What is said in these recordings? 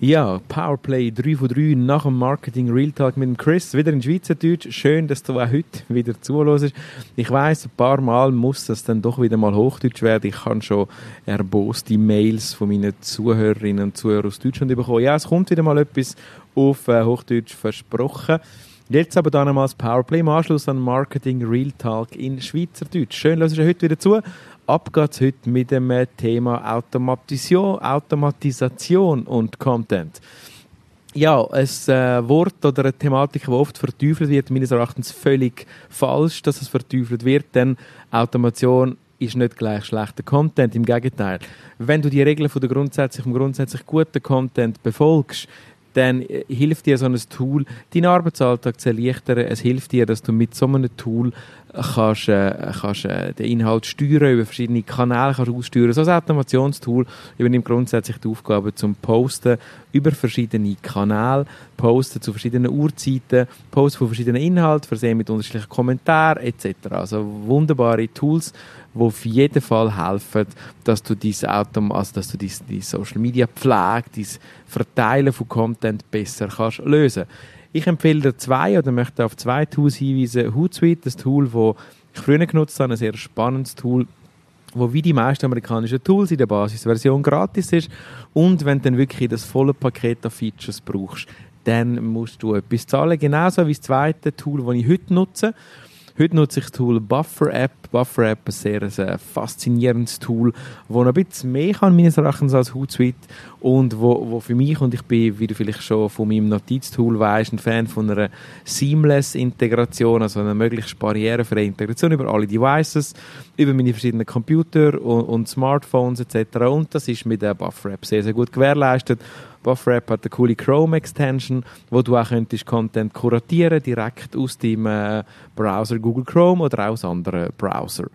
Ja, Powerplay 3 von 3 nach dem Marketing Real Talk mit dem Chris, wieder in Schweizerdeutsch. Schön, dass du auch heute wieder zuhörst. Ich weiß, ein paar Mal muss das dann doch wieder mal Hochdeutsch werden. Ich habe schon erboste Mails von meinen Zuhörerinnen und Zuhörern aus Deutschland bekommen. Ja, es kommt wieder mal etwas auf äh, Hochdeutsch versprochen. Jetzt aber dann einmal das Powerplay im Anschluss an Marketing Real Talk in Schweizerdeutsch. Schön, dass ihr heute wieder zu ab geht's heute mit dem äh, Thema Automatisation, Automatisation und Content. Ja, ein äh, Wort oder eine Thematik, die oft verteufelt wird, meines Erachtens völlig falsch, dass es verteufelt wird, denn Automation ist nicht gleich schlechter Content. Im Gegenteil. Wenn du die Regeln von der grundsätzlich, grundsätzlich guten Content befolgst, dann äh, hilft dir so ein Tool, deinen Arbeitsalltag zu erleichtern. Es hilft dir, dass du mit so einem Tool kannst, äh, kannst äh, den Inhalt steuern, über verschiedene Kanäle kannst aussteuern. So ein Automationstool übernimmt grundsätzlich die Aufgabe zum Posten über verschiedene Kanäle, Posten zu verschiedenen Uhrzeiten, Posten von verschiedenen Inhalten, versehen mit unterschiedlichen Kommentaren etc. Also wunderbare Tools, die auf jeden Fall helfen, dass du diese Autom also dass du diese Social Media Pflege, dieses Verteilen von Content besser kannst lösen. Ich empfehle dir zwei oder möchte auf zwei Tools hinweisen. Hootsuite, das Tool, das ich früher genutzt habe, ein sehr spannendes Tool, wo wie die meisten amerikanischen Tools in der Basisversion gratis ist und wenn du dann wirklich das volle Paket an Features brauchst, dann musst du etwas zahlen. Genauso wie das zweite Tool, das ich heute nutze. Heute nutze ich das Tool Buffer App. Buffer App ist ein sehr ein faszinierendes Tool, das ein bisschen mehr kann, meines Erachtens, als Hootsuite und wo, wo für mich, und ich bin, wie du vielleicht schon von meinem Notiztool weißt, ein Fan von einer Seamless-Integration, also einer möglichst barrierefreie Integration über alle Devices, über meine verschiedenen Computer und, und Smartphones etc. Und das ist mit der Buffer App sehr, sehr gut gewährleistet. Buffer App hat eine coole Chrome Extension, wo du auch könntest Content kuratieren direkt aus dem äh, Browser Google Chrome oder aus anderen Browser.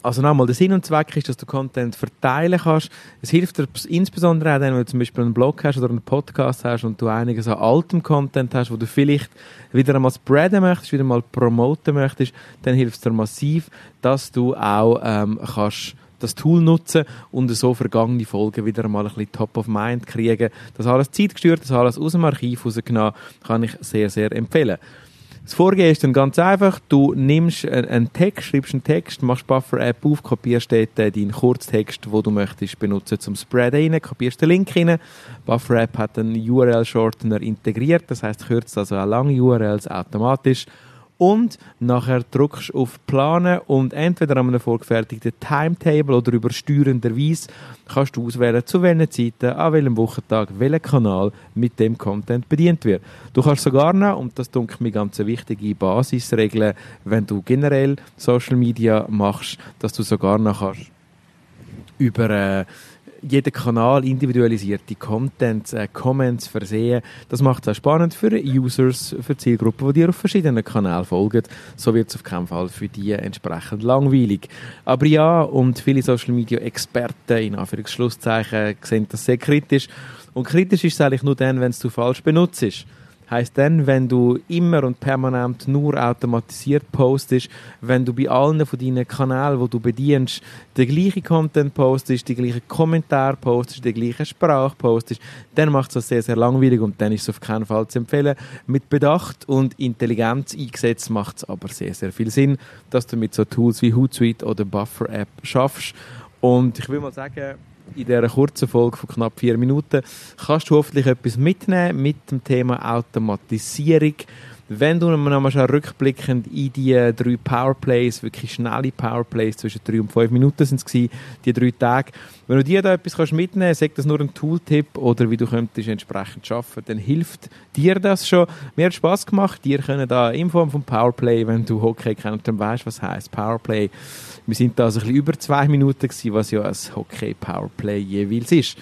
Also nochmal, der Sinn und Zweck ist, dass du Content verteilen kannst. Es hilft dir insbesondere auch dann, wenn du zum Beispiel einen Blog hast oder einen Podcast hast und du einiges an altem Content hast, wo du vielleicht wieder einmal spreaden möchtest, wieder mal promoten möchtest, dann hilft es dir massiv, dass du auch ähm, kannst das Tool nutzen und so vergangene Folgen wieder einmal ein bisschen top of mind kriegen. Das alles zeitgesteuert, das alles aus dem Archiv rausgenommen, kann ich sehr, sehr empfehlen. Das Vorgehen ist dann ganz einfach. Du nimmst einen Text, schreibst einen Text, machst Buffer-App auf, kopierst dort deinen Kurztext, den du möchtest benutzen zum Spread rein, kopierst den Link rein. Buffer-App hat einen URL-Shortener integriert, das heißt kürzt also auch lange URLs automatisch und nachher drückst du auf Planen und entweder an einem vorgefertigten Timetable oder übersteuernderweise kannst du auswählen, zu welchen Zeiten, an welchem Wochentag, welcher Kanal mit dem Content bedient wird. Du kannst sogar noch, und das dunkelt mir ganz wichtige Basisregel, wenn du generell Social Media machst, dass du sogar noch kannst über äh, jeder Kanal individualisierte Contents, äh, Comments versehen. Das macht es auch spannend für Users, für Zielgruppen, die dir auf verschiedenen Kanälen folgen. So wird es auf keinen Fall für die entsprechend langweilig. Aber ja, und viele Social Media Experten, in Anführungsschlusszeichen, sehen das sehr kritisch. Und kritisch ist es eigentlich nur dann, wenn es du falsch benutzt. Heißt dann, wenn du immer und permanent nur automatisiert postest, wenn du bei allen von deinen Kanälen, wo du bedienst, den gleichen Content postest, die gleichen Kommentare postest, die gleiche Sprache postest, dann macht es das sehr, sehr langweilig und dann ist es auf keinen Fall zu empfehlen. Mit Bedacht und Intelligenz eingesetzt macht es aber sehr, sehr viel Sinn, dass du mit so Tools wie Hootsuite oder Buffer App schaffst. Und ich will mal sagen, in dieser kurzen Folge von knapp vier Minuten kannst du hoffentlich etwas mitnehmen mit dem Thema Automatisierung. Wenn du nochmal rückblickend in die drei Powerplays, wirklich schnelle Powerplays, zwischen drei und fünf Minuten sind es die drei Tage, wenn du dir da etwas mitnehmen kannst, sag das nur ein Tooltip oder wie du könntest entsprechend arbeiten, dann hilft dir das schon. Mir hat Spass gemacht, dir können da in Form von Powerplay, wenn du Hockey kennst, dann weißt was heißt Powerplay. Wir sind da also ein bisschen über zwei Minuten gewesen, was ja ein Hockey Powerplay jeweils ist.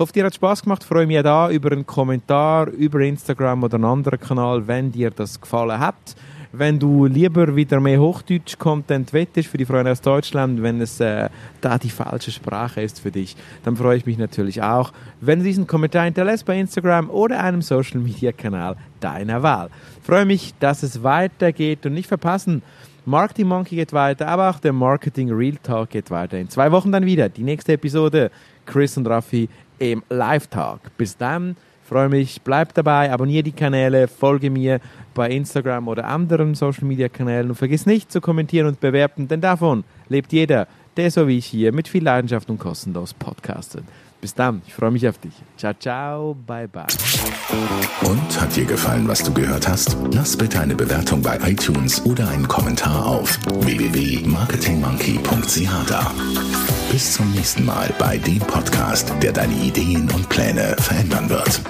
Hoffe, dir hat Spaß gemacht. Freue mich da über einen Kommentar über Instagram oder einen anderen Kanal, wenn dir das gefallen hat. Wenn du lieber wieder mehr Hochdeutsch-Content wettest für die Freunde aus Deutschland, wenn es äh, da die falsche Sprache ist für dich, dann freue ich mich natürlich auch, wenn du diesen Kommentar hinterlässt bei Instagram oder einem Social-Media-Kanal deiner Wahl. Freue mich, dass es weitergeht und nicht verpassen, Marketing Monkey geht weiter, aber auch der Marketing Real Talk geht weiter. In zwei Wochen dann wieder die nächste Episode. Chris und Raffi im Live-Talk. Bis dann, freue mich, bleib dabei, abonniere die Kanäle, folge mir bei Instagram oder anderen Social-Media-Kanälen und vergiss nicht zu kommentieren und bewerten, denn davon lebt jeder, der so wie ich hier mit viel Leidenschaft und kostenlos podcastet. Bis dann, ich freue mich auf dich. Ciao, ciao, bye, bye. Und hat dir gefallen, was du gehört hast? Lass bitte eine Bewertung bei iTunes oder einen Kommentar auf www.marketingmonkey.ch da. Bis zum nächsten Mal bei dem Podcast, der deine Ideen und Pläne verändern wird.